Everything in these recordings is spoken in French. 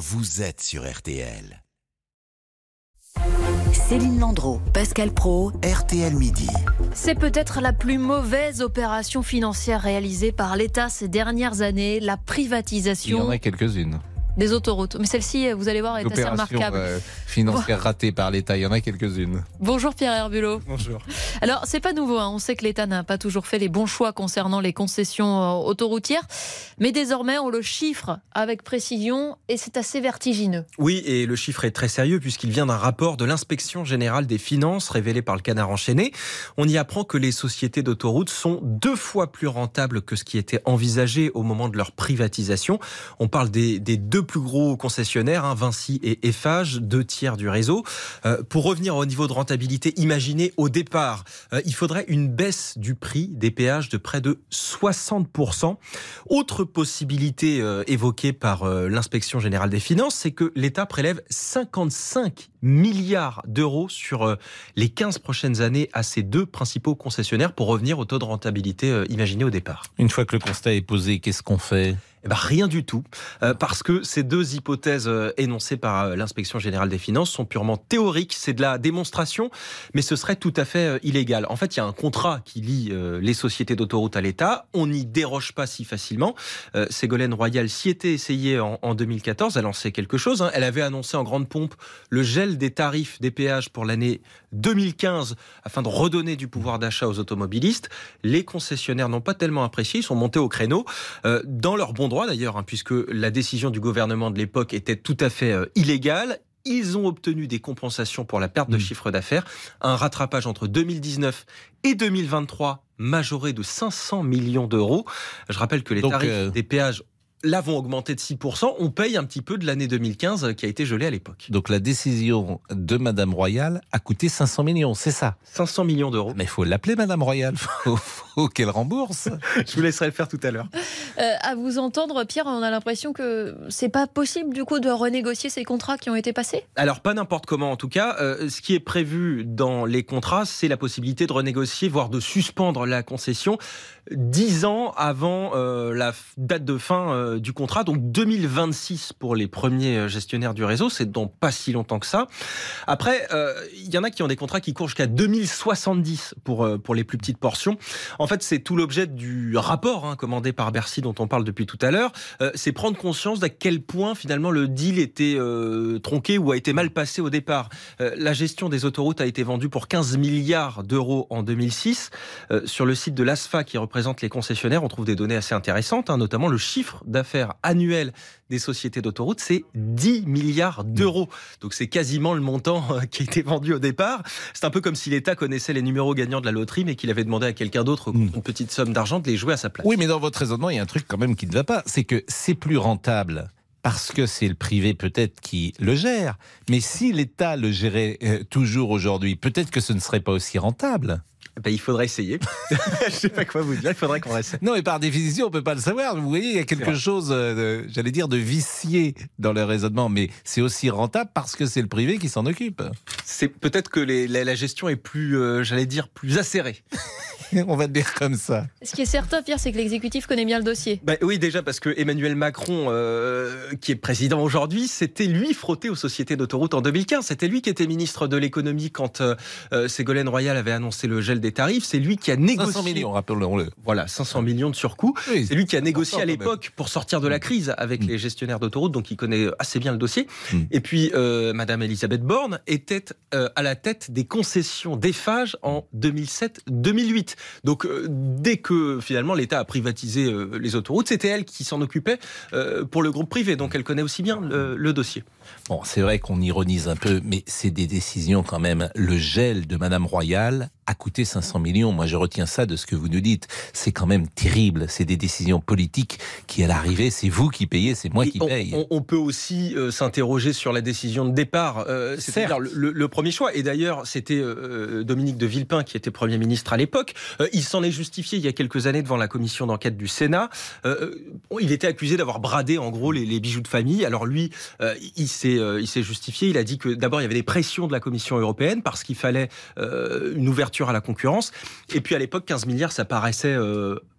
vous êtes sur RTL. Céline Landreau, Pascal Pro, RTL Midi. C'est peut-être la plus mauvaise opération financière réalisée par l'État ces dernières années, la Il y privatisation en a quelques-unes. Des autoroutes. Mais celle-ci, vous allez voir, est assez remarquable. euh, financière ratée par l'État, il y en a quelques-unes. Bonjour Pierre Herbulot. Bonjour. Alors, c'est pas nouveau, hein. on sait que l'État n'a pas toujours fait les bons choix concernant les concessions euh, autoroutières, mais désormais on le chiffre avec précision et c'est assez vertigineux. Oui, et le chiffre est très sérieux puisqu'il vient d'un rapport de l'inspection générale des finances révélé par le Canard enchaîné. On y apprend que les sociétés d'autoroutes sont deux fois plus rentables que ce qui était envisagé au moment de leur privatisation. On parle des, des deux plus gros concessionnaires, hein, Vinci et Eiffage, deux tiers du réseau. Euh, pour revenir au niveau de rentabilité imaginé au départ, euh, il faudrait une baisse du prix des péages de près de 60%. Autre possibilité euh, évoquée par l'inspection générale des finances, c'est que l'État prélève 55 milliards d'euros sur les 15 prochaines années à ces deux principaux concessionnaires pour revenir au taux de rentabilité imaginé au départ. Une fois que le constat est posé, qu'est-ce qu'on fait? Eh ben, rien du tout, euh, parce que ces deux hypothèses euh, énoncées par euh, l'inspection générale des finances sont purement théoriques, c'est de la démonstration, mais ce serait tout à fait illégal. En fait, il y a un contrat qui lie les sociétés d'autoroutes à l'État, on n'y déroge pas si facilement. Ségolène Royal s'y était essayée en, en 2014, elle en sait quelque chose, hein. elle avait annoncé en grande pompe le gel des tarifs des péages pour l'année 2015 afin de redonner du pouvoir d'achat aux automobilistes. Les concessionnaires n'ont pas tellement apprécié, ils sont montés au créneau, dans leur bon droit d'ailleurs, hein, puisque la décision du gouvernement de l'époque était tout à fait euh, illégale. Ils ont obtenu des compensations pour la perte de Mm. chiffre d'affaires, un rattrapage entre 2019 et 2023 majoré de 500 millions d'euros. Je rappelle que les Donc, tarifs euh, des péages là vont augmenter de 6%. On paye un petit peu de l'année 2015 euh, qui a été gelée à l'époque. Donc la décision de Madame Royal a coûté 500 millions, c'est ça? 500 millions d'euros. Mais il faut l'appeler Madame Royal, faut, faut qu'elle rembourse. Je vous laisserai le faire tout à l'heure. Euh, à vous entendre, Pierre, on a l'impression que c'est pas possible du coup de renégocier ces contrats qui ont été passés? Alors pas n'importe comment en tout cas. Euh, ce qui est prévu dans les contrats, c'est la possibilité de renégocier, voire de suspendre la concession dix ans avant euh, la date de fin euh, du contrat, donc 2026 pour les premiers euh, gestionnaires du réseau. C'est dans pas si longtemps que ça. Après, euh, il y en a qui ont des contrats qui courent jusqu'à 2070 pour pour les plus petites portions. En fait, c'est tout l'objet du rapport hein, commandé par Bercy dont on parle depuis tout à l'heure. C'est prendre conscience d'à quel point finalement le deal était tronqué ou a été mal passé au départ. La gestion des autoroutes a été vendue pour 15 milliards d'euros en 2006. Euh, sur le site de l'ASFA qui représente les concessionnaires, on trouve des données assez intéressantes, hein, notamment le chiffre d'affaires annuel des sociétés d'autoroutes, c'est 10 milliards d'euros. Donc c'est quasiment le montant euh, qui a été vendu au départ. C'est un peu comme si l'État connaissait les numéros gagnants de la loterie, mais qu'il avait demandé à quelqu'un d'autre, Mm. une petite somme d'argent, de les jouer à sa place. Oui, mais dans votre raisonnement, il y a un truc quand même qui ne va pas. C'est que c'est plus rentable parce que c'est le privé peut-être qui le gère. Mais si l'État le gérait euh, toujours aujourd'hui, peut-être que ce ne serait pas aussi rentable. Ben, il faudrait essayer. Je sais pas quoi vous dire. Il faudrait qu'on essaie. Non, mais par définition, on peut pas le savoir. Vous voyez, il y a quelque chose, euh, j'allais dire, de vicié dans le raisonnement. Mais c'est aussi rentable parce que c'est le privé qui s'en occupe. C'est peut-être que les- la, la gestion est plus, euh, j'allais dire, plus acérée. on va le dire comme ça. Ce qui est certain, Pierre, c'est que l'exécutif connaît bien le dossier. Bah oui, déjà parce que Emmanuel Macron, euh, qui est président aujourd'hui, c'était lui frotté aux sociétés d'autoroutes en 2015. C'était lui qui était ministre de l'économie quand euh, euh, Ségolène Royal avait annoncé le gel des tarifs. C'est lui qui a négocié. 500 millions, rappelons-le. Voilà, 500 millions de surcoût. Oui, C'est lui qui a négocié à l'époque pour sortir de la crise avec Mm. les gestionnaires d'autoroutes, donc il connaît assez bien le dossier. Mm. Et puis, euh, Madame Elisabeth Borne était euh, à la tête des concessions d'Eiffage en 2007-2008. Donc, euh, dès que finalement l'État a privatisé euh, les autoroutes, c'était elle qui s'en occupait euh, pour le groupe privé. Donc, elle connaît aussi bien le, le dossier. Bon, c'est vrai qu'on ironise un peu, mais c'est des décisions quand même. Le gel de Madame Royal a coûté 500 millions. Moi, je retiens ça de ce que vous nous dites. C'est quand même terrible. C'est des décisions politiques qui, à l'arrivée, c'est vous qui payez, c'est moi qui on, paye. on- on peut aussi euh, s'interroger sur la décision de départ, euh, c'est-à-dire le, le- le premier choix. Et d'ailleurs, c'était euh, Dominique de Villepin qui était Premier ministre à l'époque. Euh, il s'en est justifié il y a quelques années devant la commission d'enquête du Sénat. Euh, il était accusé d'avoir bradé en gros les, les bijoux de famille. Alors lui, euh, il s'est il s'est justifié. Il a dit que d'abord il y avait des pressions de la Commission européenne parce qu'il fallait une ouverture à la concurrence. Et puis à l'époque, 15 milliards, ça paraissait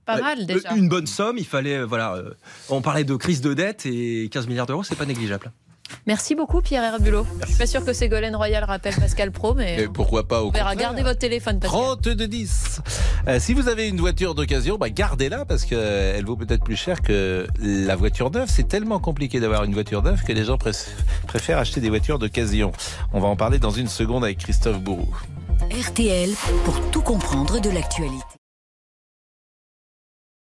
Pas mal déjà. une bonne somme. Il fallait, voilà, on parlait de crise de dette et 15 milliards d'euros, c'est pas négligeable. Merci beaucoup Pierre Herbulot. Je suis pas sûr que Ségolène Royal rappelle Pascal Pro, mais, pourquoi pas au on verra. Gardez votre téléphone. Pascal. 32 10. Euh, si vous avez une voiture d'occasion, bah gardez-la parce qu'elle vaut peut-être plus cher que la voiture neuve. C'est tellement compliqué d'avoir une voiture neuve que les gens préfèrent acheter des voitures d'occasion. On va en parler dans une seconde avec Christophe Bourou. RTL pour tout comprendre de l'actualité.